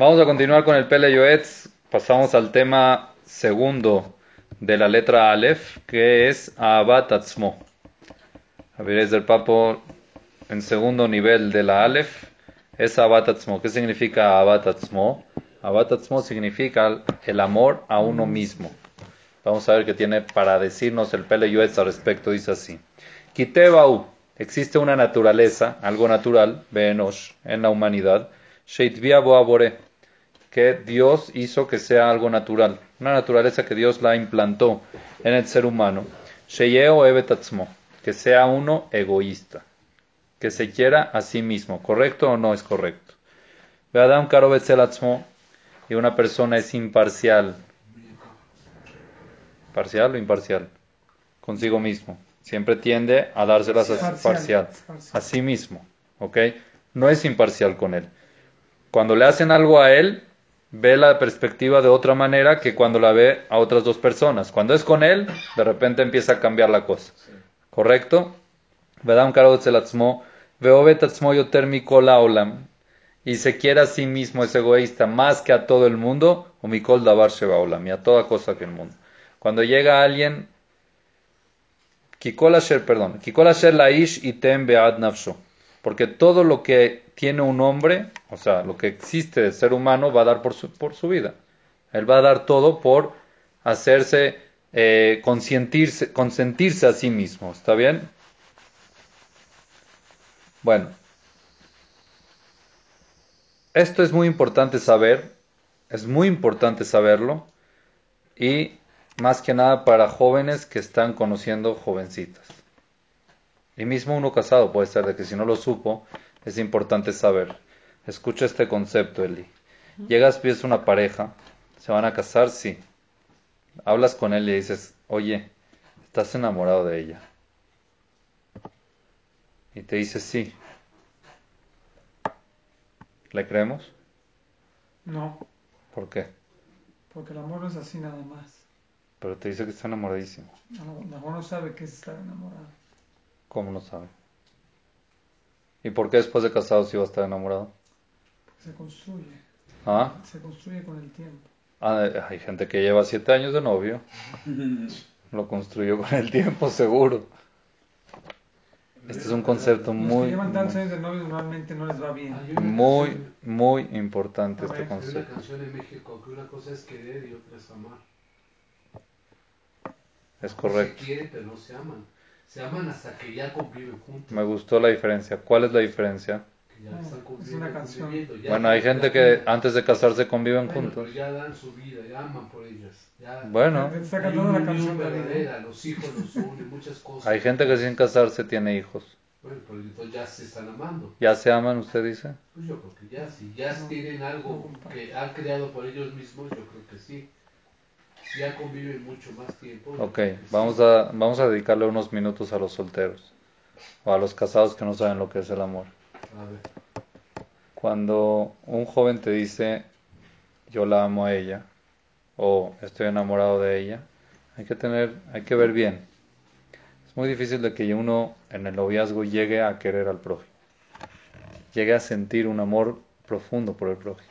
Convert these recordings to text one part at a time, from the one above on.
Vamos a continuar con el Pele Yoetz. Pasamos al tema segundo de la letra Aleph, que es Ahabat Atzmo. del Papo en segundo nivel de la Aleph es Ahabat Atzmo. ¿Qué significa Ahabat Atzmo? Ahabat Atzmo significa el amor a uno mismo. Vamos a ver qué tiene para decirnos el Pele Yoetz al respecto. Dice así. Kitebau. Existe una naturaleza, algo natural, Beenosh, en la humanidad, que Dios hizo que sea algo natural, una naturaleza que Dios la implantó en el ser humano, que sea uno egoísta, que se quiera a sí mismo, ¿correcto o no es correcto? Adam y una persona es imparcial, parcial o imparcial, consigo mismo. Siempre tiende a dárselas parcial, a sí mismo, ¿ok? No es imparcial con él. Cuando le hacen algo a él, ve la perspectiva de otra manera que cuando la ve a otras dos personas. Cuando es con él, de repente empieza a cambiar la cosa. ¿Correcto? Y se quiere a sí mismo, es egoísta, más que a todo el mundo, o mikol davar y a toda cosa que el mundo. Cuando llega alguien Kikol perdón, Kikol laish item bead nafsho. Porque todo lo que tiene un hombre, o sea, lo que existe de ser humano, va a dar por su, por su vida. Él va a dar todo por hacerse, eh, consentirse a sí mismo. ¿Está bien? Bueno, esto es muy importante saber, es muy importante saberlo y más que nada para jóvenes que están conociendo jovencitas. Y mismo uno casado puede ser de que si no lo supo, es importante saber. Escucha este concepto, Eli. Llegas, pides una pareja, se van a casar, sí. Hablas con él y dices, oye, ¿estás enamorado de ella? Y te dice, sí. ¿Le creemos? No. ¿Por qué? Porque el amor no es así nada más. Pero te dice que está enamoradísimo. No, no sabe que está enamorado. ¿Cómo no sabe? ¿Y por qué después de casado sí va a estar enamorado? Se construye. ¿Ah? Se construye con el tiempo. Ah, hay gente que lleva siete años de novio. Lo construyó con el tiempo, seguro. Este es un concepto muy... que llevan tantos años de novio normalmente no les va bien. Muy, muy importante este concepto. Hay una canción en México que una cosa es querer y otra es amar. Es correcto. se quieren, pero no se aman. Se aman hasta que ya conviven juntos. Me gustó la diferencia. ¿Cuál es la diferencia? Que ya están es una canción. bueno, hay gente que antes de casarse conviven juntos. Pero ya dan su vida, ya aman por ellas. Ya bueno. Está cantando la canción verdadera, los hijos los unen, muchas cosas. Hay gente que sin casarse tiene hijos. Bueno, pero entonces ya se están amando. ¿Ya se aman, usted dice? Pues yo creo que ya, si ya tienen algo que han creado por ellos mismos, yo creo que sí ya conviven mucho más tiempo. Ok, vamos a, vamos a dedicarle unos minutos a los solteros o a los casados que no saben lo que es el amor. Cuando un joven te dice yo la amo a ella o estoy enamorado de ella, hay que tener, hay que ver bien. Es muy difícil de que uno en el noviazgo llegue a querer al prójimo, llegue a sentir un amor profundo por el prójimo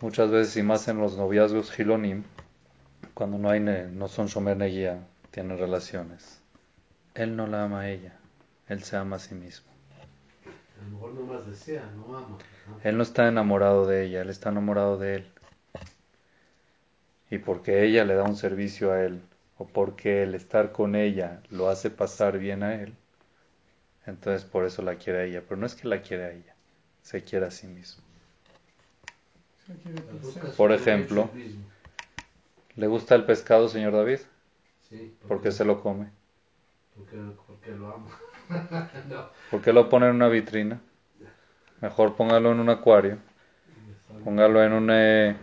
muchas veces y más en los noviazgos gilonim, cuando no hay no son shomer neguía, tienen relaciones. Él no la ama a ella, él se ama a sí mismo. A lo mejor no más desea, no ama. Él no está enamorado de ella, él está enamorado de él. Y porque ella le da un servicio a él, o porque el estar con ella lo hace pasar bien a él, entonces por eso la quiere a ella. Pero no es que la quiere a ella, se quiere a sí mismo. Por ejemplo, ¿le gusta el pescado, señor David? Sí. ¿Por qué se lo come? Porque, lo ¿Por qué lo pone en una vitrina? Mejor póngalo en un acuario. Póngalo en un... Eh,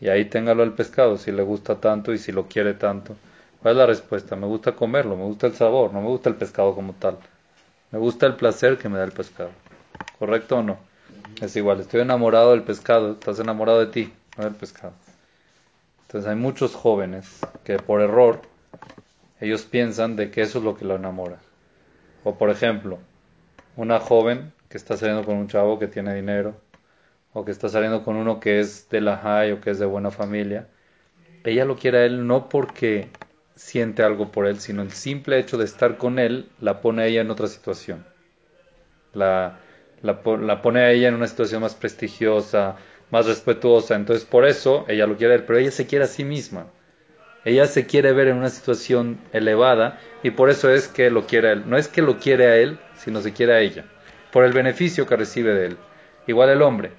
y ahí téngalo el pescado, si le gusta tanto y si lo quiere tanto. ¿Cuál es la respuesta? Me gusta comerlo, me gusta el sabor, no me gusta el pescado como tal. Me gusta el placer que me da el pescado. ¿Correcto o no? Es igual, estoy enamorado del pescado, estás enamorado de ti, no del pescado. Entonces hay muchos jóvenes que por error ellos piensan de que eso es lo que lo enamora. O por ejemplo, una joven que está saliendo con un chavo que tiene dinero, o que está saliendo con uno que es de la high o que es de buena familia, ella lo quiere a él no porque siente algo por él, sino el simple hecho de estar con él la pone a ella en otra situación. La, la, la pone a ella en una situación más prestigiosa, más respetuosa. Entonces por eso ella lo quiere a él, pero ella se quiere a sí misma. Ella se quiere ver en una situación elevada y por eso es que lo quiere a él. No es que lo quiere a él, sino se quiere a ella, por el beneficio que recibe de él. Igual el hombre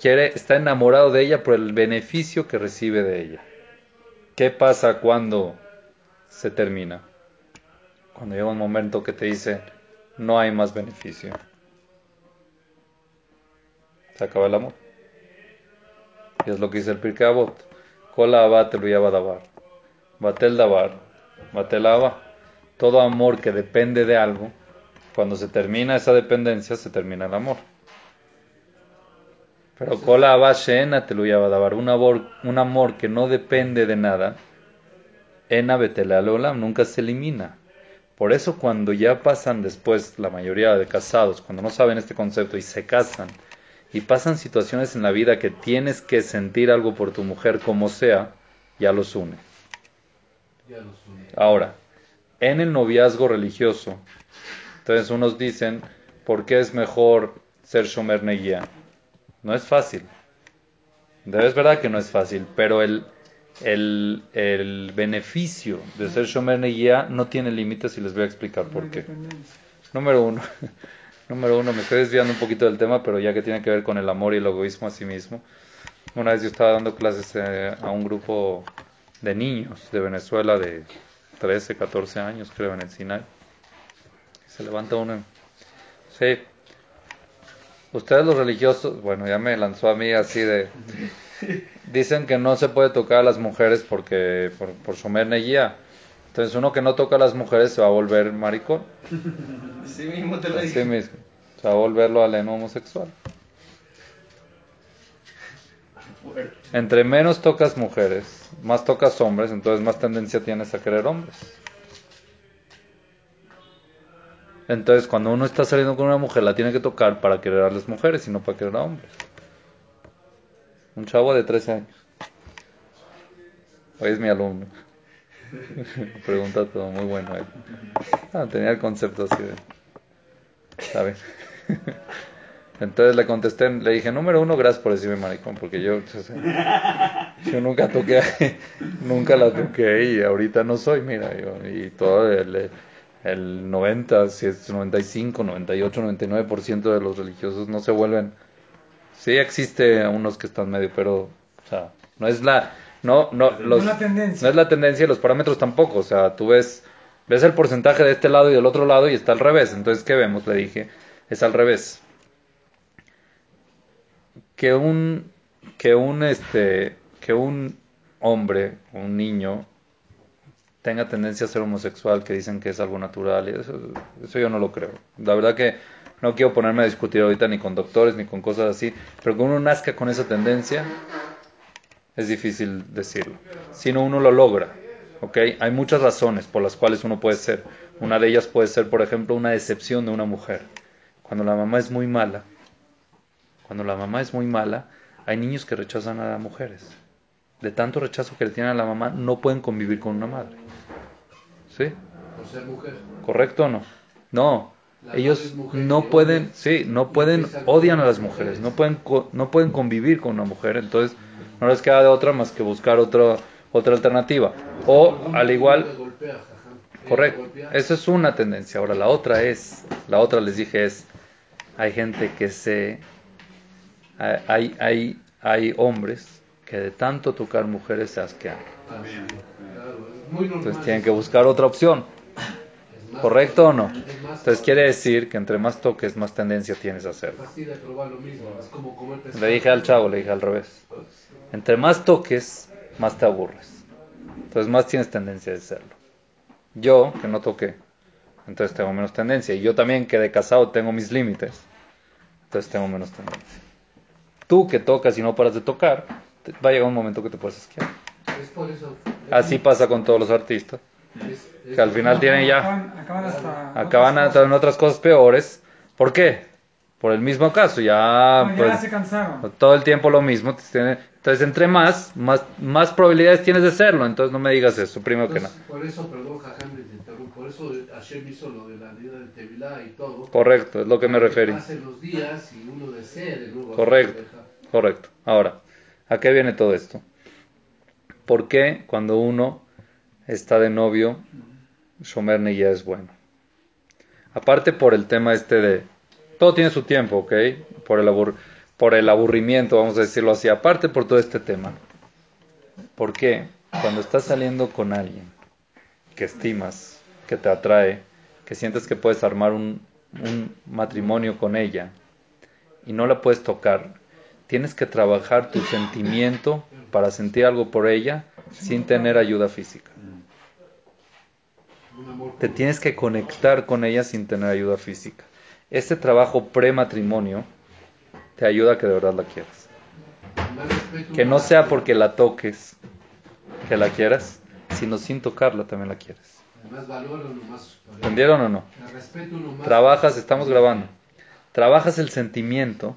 quiere, está enamorado de ella por el beneficio que recibe de ella. ¿Qué pasa cuando se termina? Cuando llega un momento que te dice, no hay más beneficio. Se acaba el amor. Y es lo que dice el Pirkei Avot. Kola abat lo. Batel dabar. Batel Todo amor que depende de algo, cuando se termina esa dependencia, se termina el amor. Pero Kola abat sheena te lo dabar. Un amor, un amor que no depende de nada, ena olam, nunca se elimina. Por eso cuando ya pasan después, la mayoría de casados, cuando no saben este concepto y se casan, y pasan situaciones en la vida que tienes que sentir algo por tu mujer como sea, ya los une. Ahora, en el noviazgo religioso, entonces unos dicen, ¿por qué es mejor ser Shomer Neguía? No es fácil. Es verdad que no es fácil, pero el, el, el beneficio de ser Shomer Neguía no tiene límites y les voy a explicar por qué. Número uno, Número uno, me estoy desviando un poquito del tema, pero ya que tiene que ver con el amor y el egoísmo a sí mismo. Una vez yo estaba dando clases eh, a un grupo de niños de Venezuela de 13, 14 años, creo, en el Sinai. Se levanta uno. Sí. Ustedes los religiosos, bueno, ya me lanzó a mí así de... Dicen que no se puede tocar a las mujeres porque por, por Shomer Neguía. Entonces uno que no toca a las mujeres se va a volver maricón. Así mismo te lo Así mismo. Se va a volverlo aleno homosexual. Entre menos tocas mujeres, más tocas hombres, entonces más tendencia tienes a querer hombres. Entonces, cuando uno está saliendo con una mujer, la tiene que tocar para querer a las mujeres y no para querer a hombres. Un chavo de 13 años. Hoy es mi alumno. Pregunta todo, muy bueno. Eh. Ah, tenía el concepto así de. ¿Sabe? Entonces le contesté, le dije, número uno, gracias por decirme maricón, porque yo, yo nunca toqué, nunca la toqué y ahorita no soy, mira, yo, y todo el, el 90, si es 95, 98, 99% de los religiosos no se vuelven. Sí existe unos que están medio, pero, o sea, no es la, no, no, los, no, no es la tendencia y los parámetros tampoco. O sea, tú ves, ves el porcentaje de este lado y del otro lado y está al revés. Entonces, ¿qué vemos? Le dije, es al revés. Que un, que un, este, que un hombre, un niño, tenga tendencia a ser homosexual, que dicen que es algo natural, eso, eso yo no lo creo. La verdad que no quiero ponerme a discutir ahorita ni con doctores ni con cosas así, pero que uno nazca con esa tendencia, es difícil decirlo. Si no, uno lo logra. ¿ok? Hay muchas razones por las cuales uno puede ser. Una de ellas puede ser, por ejemplo, una decepción de una mujer. Cuando la mamá es muy mala, cuando la mamá es muy mala, hay niños que rechazan a las mujeres. De tanto rechazo que le tienen a la mamá, no pueden convivir con una madre. ¿Sí? Por ser mujer. ¿Correcto o no? No. ellos no pueden, sí, no pueden, odian a las mujeres, no pueden, no pueden convivir con una mujer, entonces no les queda de otra más que buscar otra otra alternativa. O al igual, correcto, esa es una tendencia. Ahora la otra es, la otra les dije es, hay gente que se, hay, hay, hay hombres que de tanto tocar mujeres se asquean. Entonces tienen que buscar otra opción. ¿Correcto o no? Entonces quiere decir que entre más toques, más tendencia tienes a hacerlo. Le dije al chavo, le dije al revés. Entre más toques, más te aburres. Entonces más tienes tendencia de hacerlo. Yo, que no toqué, entonces tengo menos tendencia. Y yo también, que de casado, tengo mis límites. Entonces tengo menos tendencia. Tú que tocas y no paras de tocar, va a llegar un momento que te puedes esquiar. Así pasa con todos los artistas. que al final tienen ya... Acaban, hasta, acaban en otras cosas peores. ¿Por qué? Por el mismo caso, ya, ya pues, se cansaron. todo el tiempo lo mismo. te tiene- Entonces, entre más, más, más probabilidades tienes de serlo. Entonces, no me digas eso, primero que nada. Por eso, perdón, Jajam, por eso Hashem hizo lo de la vida de Tevilá y todo. Correcto, es lo que me referí. Pasen los días y uno desee de nuevo. Correcto. Correcto. Ahora, ¿a qué viene todo esto? ¿Por qué cuando uno está de novio, Shomer ya es bueno? Aparte por el tema este de... Todo tiene su tiempo, ¿ok? Por el, abur- por el aburrimiento, vamos a decirlo así. Aparte por todo este tema. ¿Por qué? Cuando estás saliendo con alguien que estimas, que te atrae, que sientes que puedes armar un, un matrimonio con ella y no la puedes tocar, tienes que trabajar tu sentimiento para sentir algo por ella sin tener ayuda física. Te tienes que conectar con ella sin tener ayuda física. Este trabajo prematrimonio te ayuda a que de verdad la quieras. Que no sea porque la toques que la quieras, sino sin tocarla también la quieres. ¿Entendieron o no? Trabajas, estamos grabando. Trabajas el sentimiento,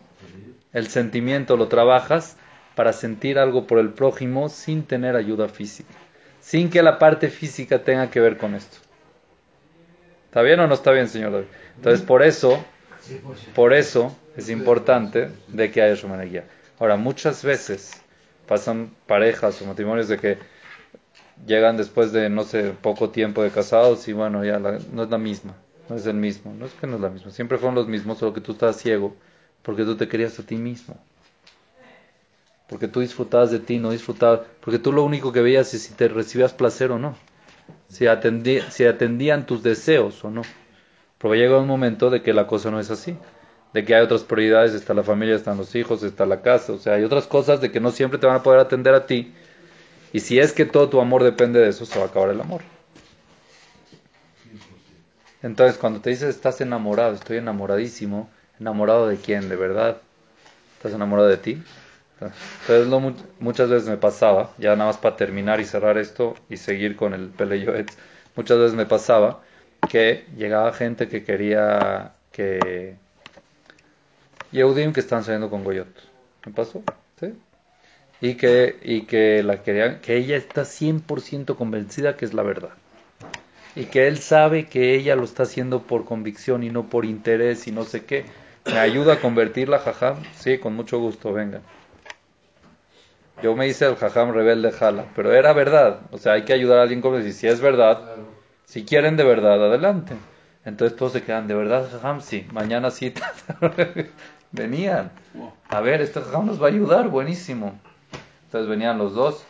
el sentimiento lo trabajas para sentir algo por el prójimo sin tener ayuda física, sin que la parte física tenga que ver con esto. ¿Está bien o no está bien, señor David? Entonces, por eso, por eso es importante de que haya Shumanagía. Ahora, muchas veces pasan parejas o matrimonios de que llegan después de, no sé, poco tiempo de casados y bueno, ya la- no es la misma, no es el mismo, no es que no es la misma, siempre fueron los mismos, solo que tú estabas ciego porque tú te querías a ti mismo. Porque tú disfrutabas de ti, no disfrutabas, porque tú lo único que veías es si te recibías placer o no, si, atendí, si atendían tus deseos o no. Pero llega un momento de que la cosa no es así, de que hay otras prioridades, está la familia, están los hijos, está la casa, o sea, hay otras cosas de que no siempre te van a poder atender a ti. Y si es que todo tu amor depende de eso, se va a acabar el amor. Entonces, cuando te dices estás enamorado, estoy enamoradísimo, ¿enamorado de quién? ¿De verdad? ¿Estás enamorado de ti? Entonces, muchas veces me pasaba, ya nada más para terminar y cerrar esto y seguir con el Peleyoet, muchas veces me pasaba que llegaba gente que quería que... Yehudim que están saliendo con Goyot. ¿Me pasó? ¿Sí? Y que, y que la querían, que ella está 100% convencida que es la verdad. Y que él sabe que ella lo está haciendo por convicción y no por interés y no sé qué. ¿Me ayuda a convertirla, jajam? Sí, con mucho gusto, venga. Yo me hice el jajam rebelde jala, pero era verdad. O sea, hay que ayudar a alguien como decir, si es verdad, si quieren de verdad, adelante. Entonces todos se quedan, de verdad, jajam, sí, mañana sí. Venían. A ver, este jajam nos va a ayudar, buenísimo. Entonces venían los dos.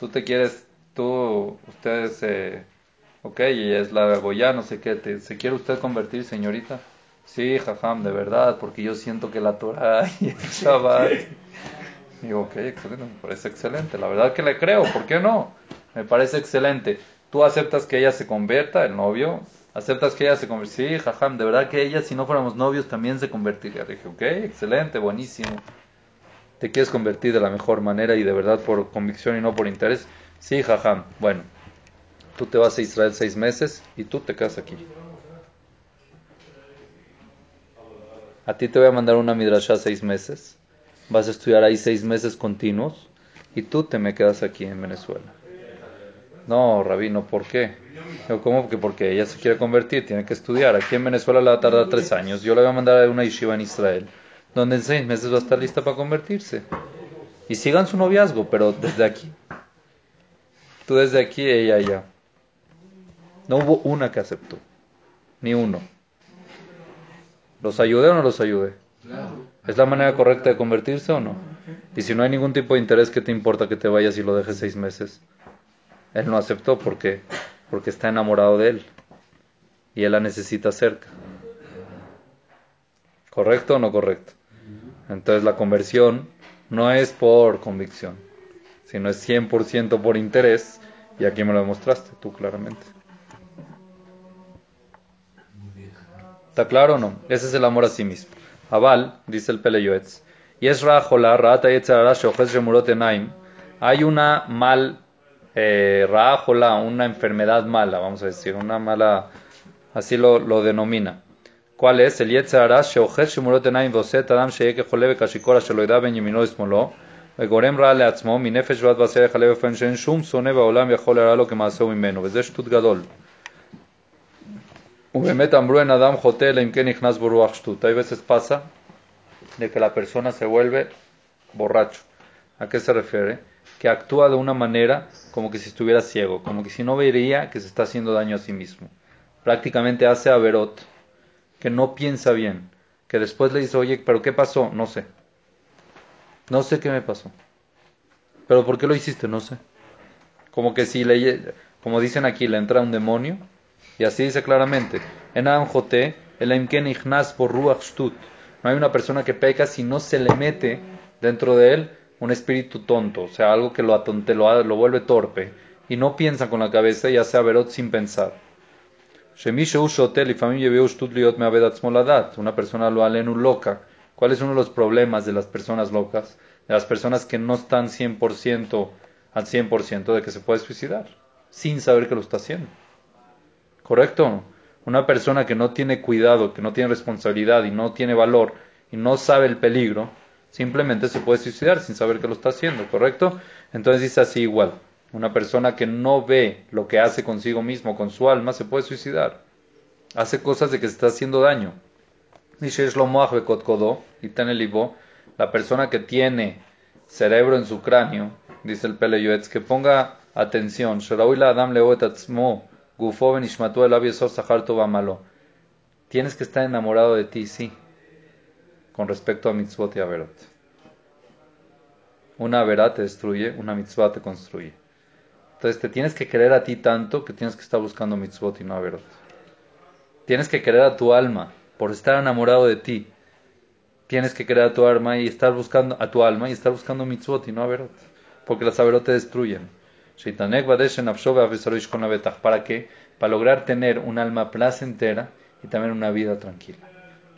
Tú te quieres, tú, ustedes, eh, ok, ella es la Goya, no sé qué, te- ¿se quiere usted convertir, señorita? Sí, jajam, de verdad, porque yo siento que la Torah y el Shabbat. Digo, ok, excelente, me parece excelente. La verdad que le creo, ¿por qué no? Me parece excelente. Tú aceptas que ella se convierta, el novio. Aceptas que ella se convierta. Sí, jajam, de verdad que ella, si no fuéramos novios, también se convertiría. Dije, ok, excelente, buenísimo. ¿Te quieres convertir de la mejor manera y de verdad por convicción y no por interés? Sí, jajam. Bueno, tú te vas a Israel seis meses y tú te quedas aquí. A ti te voy a mandar una midrashá seis meses. Vas a estudiar ahí seis meses continuos y tú te me quedas aquí en Venezuela. No, rabino, ¿por qué? ¿cómo que porque ella se quiere convertir? Tiene que estudiar. Aquí en Venezuela le va a tardar tres años. Yo le voy a mandar a una yeshiva en Israel, donde en seis meses va a estar lista para convertirse. Y sigan su noviazgo, pero desde aquí. Tú desde aquí, ella allá. No hubo una que aceptó. Ni uno. ¿Los ayudé o no los ayudé? ¿Es la manera correcta de convertirse o no? Y si no hay ningún tipo de interés, ¿qué te importa que te vayas y lo dejes seis meses? Él no aceptó, ¿por qué? Porque está enamorado de él. Y él la necesita cerca. ¿Correcto o no correcto? Entonces la conversión no es por convicción, sino es 100% por interés. Y aquí me lo demostraste tú claramente. ¿Está claro o no? Ese es el amor a sí mismo. Aval, dice el Peleyoetz. Hay una mal, eh, Rajola, una enfermedad mala, vamos a decir, una mala, así lo, lo denomina. ¿Cuál es? El Yetzara, Sheocher Shemurot Enaim Voset Adam Sheyeke Joleve Kashikora Sheloida Ben Yemino Ismolo, וגורם רע לעצמו, מנפש ועד בשר יחלה בפן שאין שום שונא בעולם יכול לרע לו כמעשהו ממנו, וזה שטות גדול. ובאמת אמרו en Adam חוטא אלא אם כן נכנס בו רוח שטות. Hay veces pasa de que la persona se vuelve borracho. ¿A qué se refiere? Que actúa de una manera como que si estuviera ciego, como que si no vería que se está haciendo daño a sí mismo. Prácticamente hace averot, que no piensa bien, que después le dice, oye, pero ¿qué pasó? No sé. No sé qué me pasó. Pero ¿por qué lo hiciste? No sé. Como que si le, como dicen aquí, le entra un demonio, y así dice claramente, en Jote, el Imken por. No hay una persona que peca si no se le mete dentro de él un espíritu tonto, o sea, algo que lo atonte, lo, lo vuelve torpe, y no piensa con la cabeza y hace averot sin pensar. Una persona lo alenu loca. ¿Cuál es uno de los problemas de las personas locas? De las personas que no están 100% al 100% de que se puede suicidar, sin saber que lo está haciendo. ¿Correcto? Una persona que no tiene cuidado, que no tiene responsabilidad y no tiene valor y no sabe el peligro, simplemente se puede suicidar sin saber que lo está haciendo, ¿correcto? Entonces dice así igual. Una persona que no ve lo que hace consigo mismo, con su alma, se puede suicidar. Hace cosas de que se está haciendo daño. Dice y la persona que tiene cerebro en su cráneo, dice el Pele Yoetz, que ponga atención. Tienes que estar enamorado de ti, sí, con respecto a mitzvot y averot. Una averá te destruye, una mitzvah te construye. Entonces te tienes que querer a ti tanto que tienes que estar buscando mitzvot y no averot. Tienes que querer a tu alma por estar enamorado de ti. Tienes que querer a tu alma y estar buscando a tu alma y estar buscando mitzvot y no averot, porque las averot te destruyen. ¿Para qué? Para lograr tener un alma placentera y también una vida tranquila,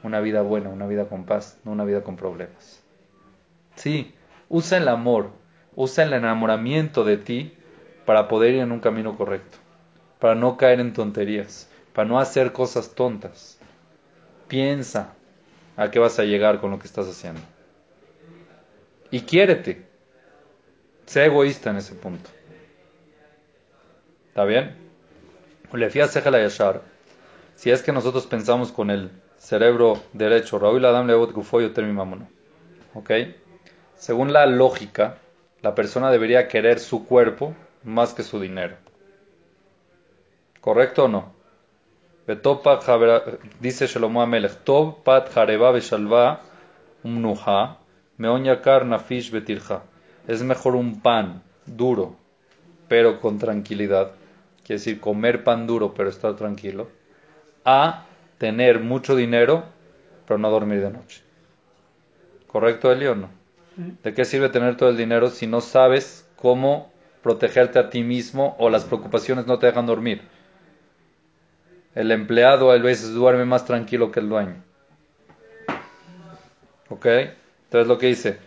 una vida buena, una vida con paz, no una vida con problemas. Sí, usa el amor, usa el enamoramiento de ti para poder ir en un camino correcto, para no caer en tonterías, para no hacer cosas tontas. Piensa a qué vas a llegar con lo que estás haciendo. Y quiérete. Sé egoísta en ese punto. ¿Está bien? Si es que nosotros pensamos con el cerebro derecho, Raúl Adam Leot Gufoyo Termimamono. ¿Ok? Según la lógica, la persona debería querer su cuerpo más que su dinero. ¿Correcto o no? Dice Shlomo Amelech, Tov pat jareba beshalva umnuha, meonyakar nafish betilja. Es mejor un pan duro, pero con tranquilidad. Quiere decir, comer pan duro, pero estar tranquilo. A tener mucho dinero, pero no dormir de noche. ¿Correcto, Eli, o no? ¿De qué sirve tener todo el dinero si no sabes cómo protegerte a ti mismo o las preocupaciones no te dejan dormir. El empleado a veces duerme más tranquilo que el dueño. ¿Ok? Entonces lo que dice,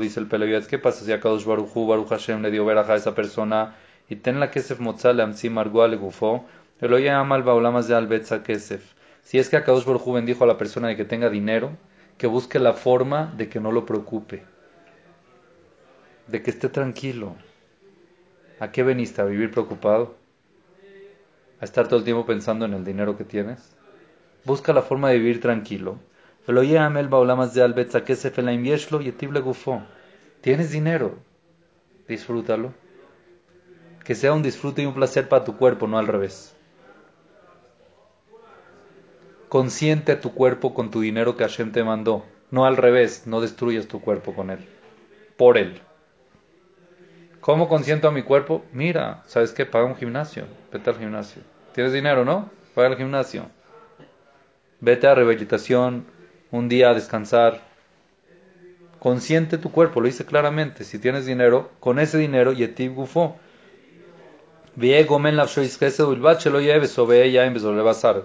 dice el Peleviat, ¿qué pasa si a Kadosh Baruch Hashem le dio veraja a esa persona y ten la kesef motzale amsi margua le gufo, lo llama al de albetza kesef. Si es que a Kadosh Baruchu bendijo a la persona de que tenga dinero, que busque la forma de que no lo preocupe de que esté tranquilo. ¿A qué veniste? ¿A vivir preocupado? ¿A estar todo el tiempo pensando en el dinero que tienes? Busca la forma de vivir tranquilo. Tienes dinero, disfrútalo. Que sea un disfrute y un placer para tu cuerpo, no al revés. Consiente a tu cuerpo con tu dinero que Hashem te mandó, no al revés, no destruyas tu cuerpo con él, por él. ¿Cómo consiento a mi cuerpo? Mira, ¿sabes qué? Paga un gimnasio. Vete al gimnasio. ¿Tienes dinero, no? Paga el gimnasio. Vete a rehabilitación, un día a descansar. Consiente tu cuerpo, lo dice claramente. Si tienes dinero, con ese dinero, Yetib Gufo.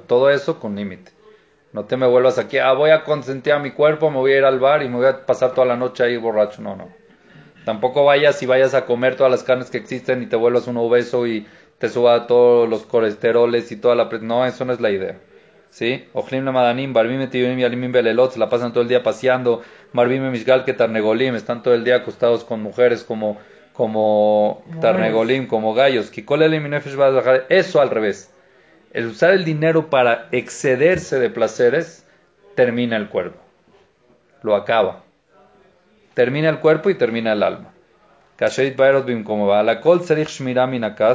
Todo eso con límite. No te me vuelvas aquí, ah, voy a consentir a mi cuerpo, me voy a ir al bar y me voy a pasar toda la noche ahí borracho. No, no. Tampoco vayas y vayas a comer todas las carnes que existen y te vuelvas un obeso y te suba todos los colesteroles y toda la... No, eso no es la idea. ¿sí? Ojlim la madanim, barbim y alimim belelot, la pasan todo el día paseando, barbim mishgal que tarnegolim, están todo el día acostados con mujeres como, como tarnegolim, como gallos, kikol elim y nefesh va a dejar eso al revés. El usar el dinero para excederse de placeres termina el cuerpo, lo acaba. Termina el cuerpo y termina el alma.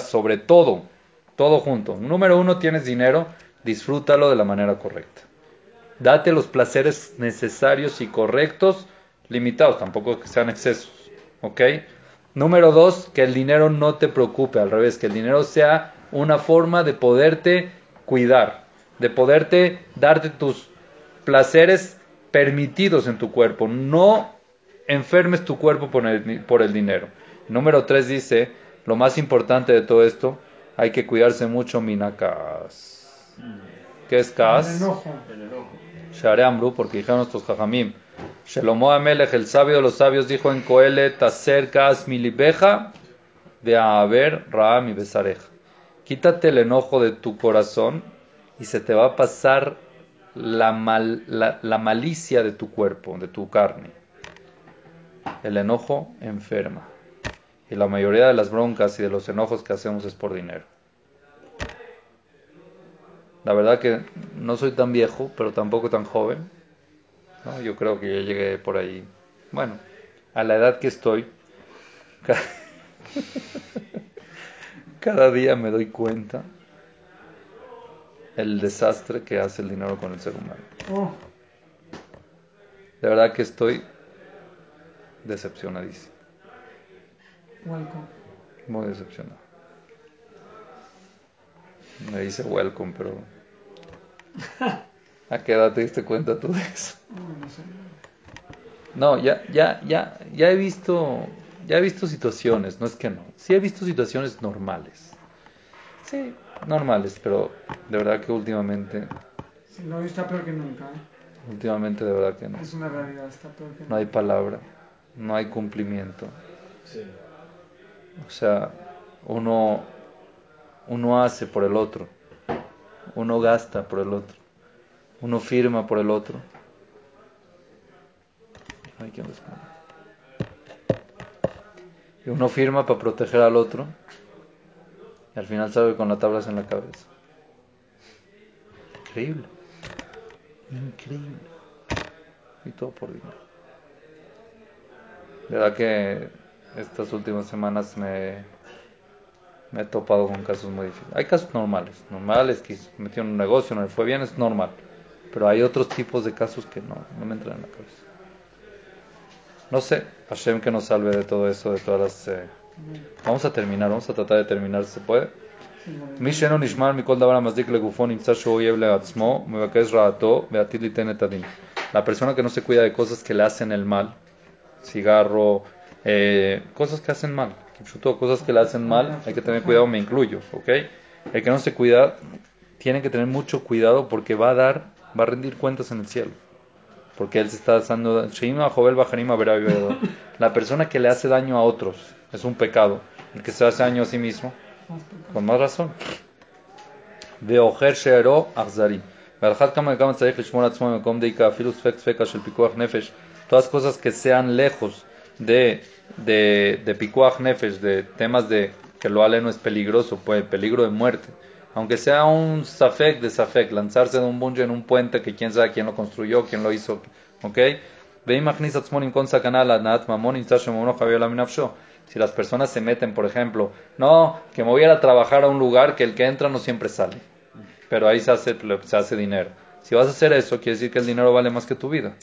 Sobre todo, todo junto. Número uno, tienes dinero, disfrútalo de la manera correcta. Date los placeres necesarios y correctos, limitados, tampoco que sean excesos. ¿Ok? Número dos, que el dinero no te preocupe, al revés, que el dinero sea una forma de poderte cuidar, de poderte darte tus placeres permitidos en tu cuerpo. No enfermes tu cuerpo por el, por el dinero. Número tres dice, lo más importante de todo esto, hay que cuidarse mucho minakas. ¿Qué es El kas? enojo. El enojo. Share Amru, porque dijeron nuestros jajamim. Shelomo Amelech, el sabio de los sabios, dijo en Coelet, acercas milibeja de haber Raam y Besareja. Quítate el enojo de tu corazón y se te va a pasar la, mal- la- la malicia de tu cuerpo, de tu carne. El enojo enferma. Y la mayoría de las broncas y de los enojos que hacemos es por dinero. La verdad que no soy tan viejo, pero tampoco tan joven. ¿no? Yo creo que ya llegué por ahí. Bueno, a la edad que estoy, cada día me doy cuenta el desastre que hace el dinero con el ser humano. Oh, De verdad que estoy decepcionadísimo, welcome. muy decepcionado. Me dice welcome, pero ¿a qué edad te diste cuenta tú de eso? No, ya, ya, ya, ya he visto, ya he visto situaciones, no es que no. Sí he visto situaciones normales. Sí, normales, pero de verdad que últimamente, Sí, no, está peor que nunca. ¿eh? últimamente de verdad que no. Es una realidad, está peor que No nunca. hay palabra, no hay cumplimiento. Sí. O sea, uno, uno hace por el otro, uno gasta por el otro, uno firma por el otro. Ay, ¿quién responde? Y uno firma para proteger al otro y al final sale con las tablas en la cabeza. Increíble. Increíble. Y todo por dinero. De verdad que estas últimas semanas me, me he topado con casos muy difíciles. Hay casos normales, normales que en un negocio, no le fue bien, es normal. Pero hay otros tipos de casos que no, no me entran en la cabeza. No sé, Hashem que nos salve de todo eso, de todas las... eh, Vamos a terminar, vamos a tratar de terminar, ¿se puede? מי שאינו נשמר מכל דבר המזיק לגופו נמצא שהוא אויב לעצמו, מבקש רעתו ועתיד ליתן את הדין. La persona que no se cuida de cosas que le hacen el mal, cigarro, eh, cosas que hacen mal, Kipshuto, cosas que le hacen mal, hay que tener cuidado, me incluyo, ¿ok? El que no se cuida, tiene que tener mucho cuidado porque va a dar, va a rendir cuentas en el cielo. porque él se está dando la persona que le hace daño a otros es un pecado. El que se hace daño a sí mismo con más razón. Todas cosas que sean lejos de, de, de Pikuach Nefesh, de temas de que lo ale no es peligroso, pues peligro de muerte, aunque sea un safek de safek, lanzarse de un bunge en un puente que quién sabe quién lo construyó, quién lo hizo, ¿ok? Si las personas se meten, por ejemplo, no, que me voy a trabajar a un lugar que el que entra no siempre sale, pero ahí se hace, se hace dinero. Si vas a hacer eso, quiere decir que el dinero vale más que tu vida.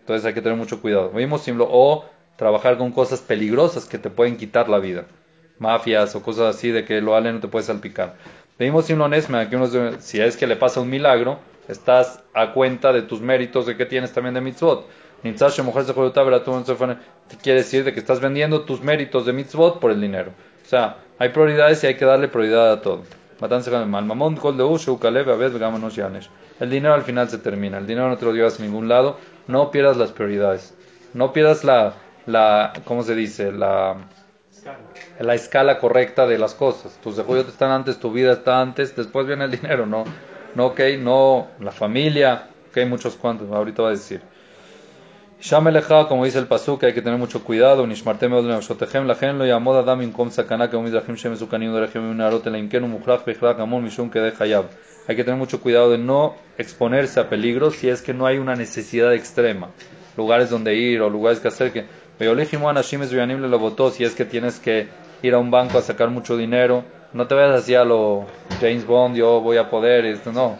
Entonces hay que tener mucho cuidado. Vimos o trabajar con cosas peligrosas que te pueden quitar la vida. Mafias o cosas así de que lo vale no te puede salpicar. Vimos simlo nesma, que uno si es que le pasa un milagro, estás a cuenta de tus méritos de que tienes también de mitzvot. Quiere decir de que estás vendiendo tus méritos de mitzvot por el dinero. O sea, hay prioridades y hay que darle prioridad a todo. El dinero al final se termina. El dinero no te lo llevas a ningún lado. No pierdas las prioridades. No pierdas la, la ¿cómo se dice? La, la escala correcta de las cosas. Tus dejuyos están antes, tu vida está antes, después viene el dinero, ¿no? no, ok, no la familia, ok, muchos cuantos, ahorita va a decir. Shameleja, como dice el pasuk, hay que tener mucho cuidado. Nishmartem od nefshotehem, la gen lo llamó Adam inkom sakana que umizrahim shem sukanim derechim unarot la imkenu mukhrach bechrach amon mishum que de hayab. Hay que tener mucho cuidado de no exponerse a peligros si es que no hay una necesidad extrema. Lugares donde ir o lugares que hacer que si es que tienes que ir a un banco a sacar mucho dinero, no te vayas así a lo James Bond, yo voy a poder, esto no.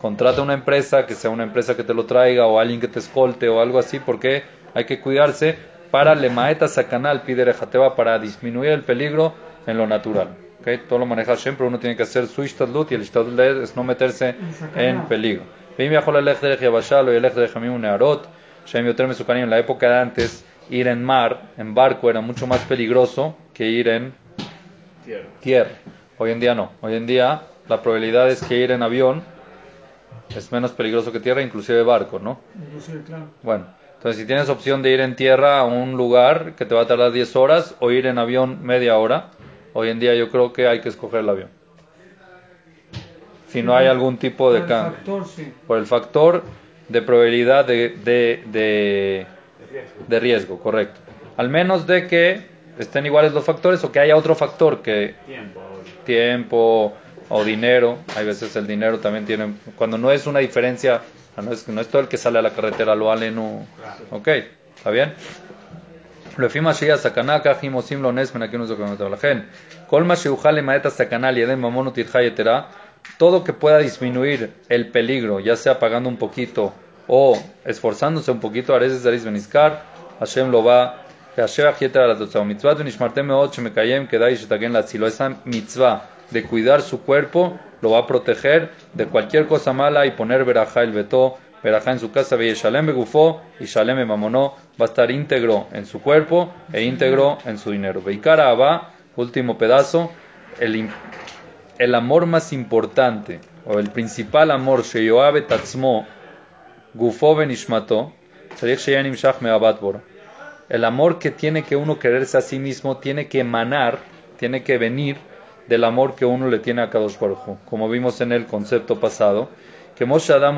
Contrata una empresa, que sea una empresa que te lo traiga o alguien que te escolte o algo así, porque hay que cuidarse para le maeta sacanal pide rejateba para disminuir el peligro en lo natural. ¿okay? Todo lo maneja siempre, uno tiene que hacer su ishtadlut y el ishtadlut es no meterse en peligro. En la época de antes, ir en mar, en barco, era mucho más peligroso que ir en Tierra. tierra. Hoy en día no. Hoy en día la probabilidad es que ir en avión es menos peligroso que tierra, inclusive barco, ¿no? Inclusive, claro. Bueno, entonces si tienes opción de ir en tierra a un lugar que te va a tardar 10 horas o ir en avión media hora, hoy en día yo creo que hay que escoger el avión. Si no hay algún tipo de Por el cambio. factor, sí. Por el factor de probabilidad de, de, de, de riesgo, correcto. Al menos de que estén iguales los factores o que haya otro factor que Tiempo. tiempo o dinero. Hay veces el dinero también tiene, cuando no es una diferencia, no es, no es todo el que sale a la carretera, lo vale, no. Ok, ¿está bien? לפי שיהיה הסכנה, כך אם עושים לו נס מנקים לו זכאונות. ולכן, כל מה שיוכל למעט הסכנה על ידי ממון או טרחה יתרה, todo que pueda disminuir el peligro, ya sea pagando un poquito o esforzándose un poquito, a veces Zariz Benizkar, Hashem lo va, Hashem Ajieta la Totzao, Mitzvah Tunishmartem Ocho Mekayem, Kedai Shetaken la Tzilo, esa mitzvah de cuidar su cuerpo, lo va a proteger de cualquier cosa mala y poner Berajá el Beto, Berajá en su casa, Shalem Begufó y Shalem Mamonó, va a estar íntegro en su cuerpo e íntegro en su dinero. Beikara Abba, último pedazo, el, el amor más importante, o el principal amor, Sheyoabe Tatzmo, Gufo benishmato, el amor que tiene que uno quererse a sí mismo tiene que emanar, tiene que venir del amor que uno le tiene a cada Baruj como vimos en el concepto pasado. Que Adam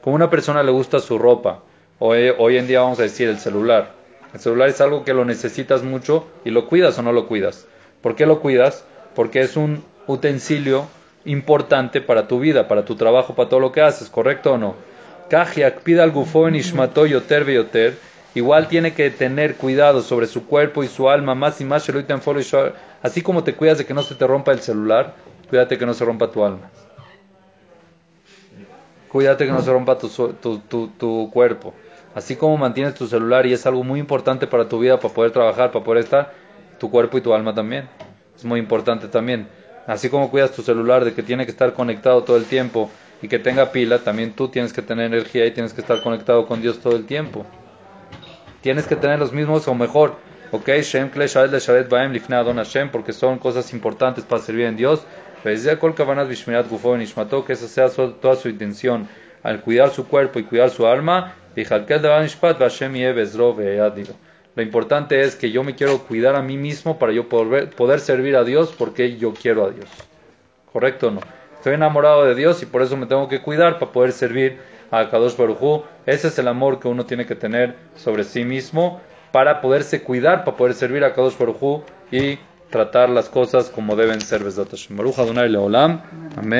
Como una persona le gusta su ropa, hoy, hoy en día vamos a decir el celular. El celular es algo que lo necesitas mucho y lo cuidas o no lo cuidas. ¿Por qué lo cuidas? Porque es un utensilio importante para tu vida, para tu trabajo, para todo lo que haces, ¿correcto o no? Kajiak pida al gufón ishmato yoter. Igual tiene que tener cuidado sobre su cuerpo y su alma más y más. Así como te cuidas de que no se te rompa el celular, cuídate que no se rompa tu alma. Cuídate que no se rompa tu, tu, tu, tu cuerpo. Así como mantienes tu celular y es algo muy importante para tu vida, para poder trabajar, para poder estar, tu cuerpo y tu alma también. Es muy importante también. Así como cuidas tu celular de que tiene que estar conectado todo el tiempo y que tenga pila, también tú tienes que tener energía y tienes que estar conectado con Dios todo el tiempo. Tienes que tener los mismos o mejor. Ok, Shem Baem Adon Hashem, porque son cosas importantes para servir en Dios. Que esa sea toda su intención al cuidar su cuerpo y cuidar su alma. V'chalkel Davar Lo importante es que yo me quiero cuidar a mí mismo para yo poder, poder servir a Dios porque yo quiero a Dios. ¿Correcto o no? Estoy enamorado de Dios y por eso me tengo que cuidar para poder servir a Kadosh Baruj Hu. Ese es el amor que uno tiene que tener sobre sí mismo para poderse cuidar, para poder servir a Kadosh Baruj Hu y tratar las cosas como deben ser. Baruch Adonai Leolam. Amén.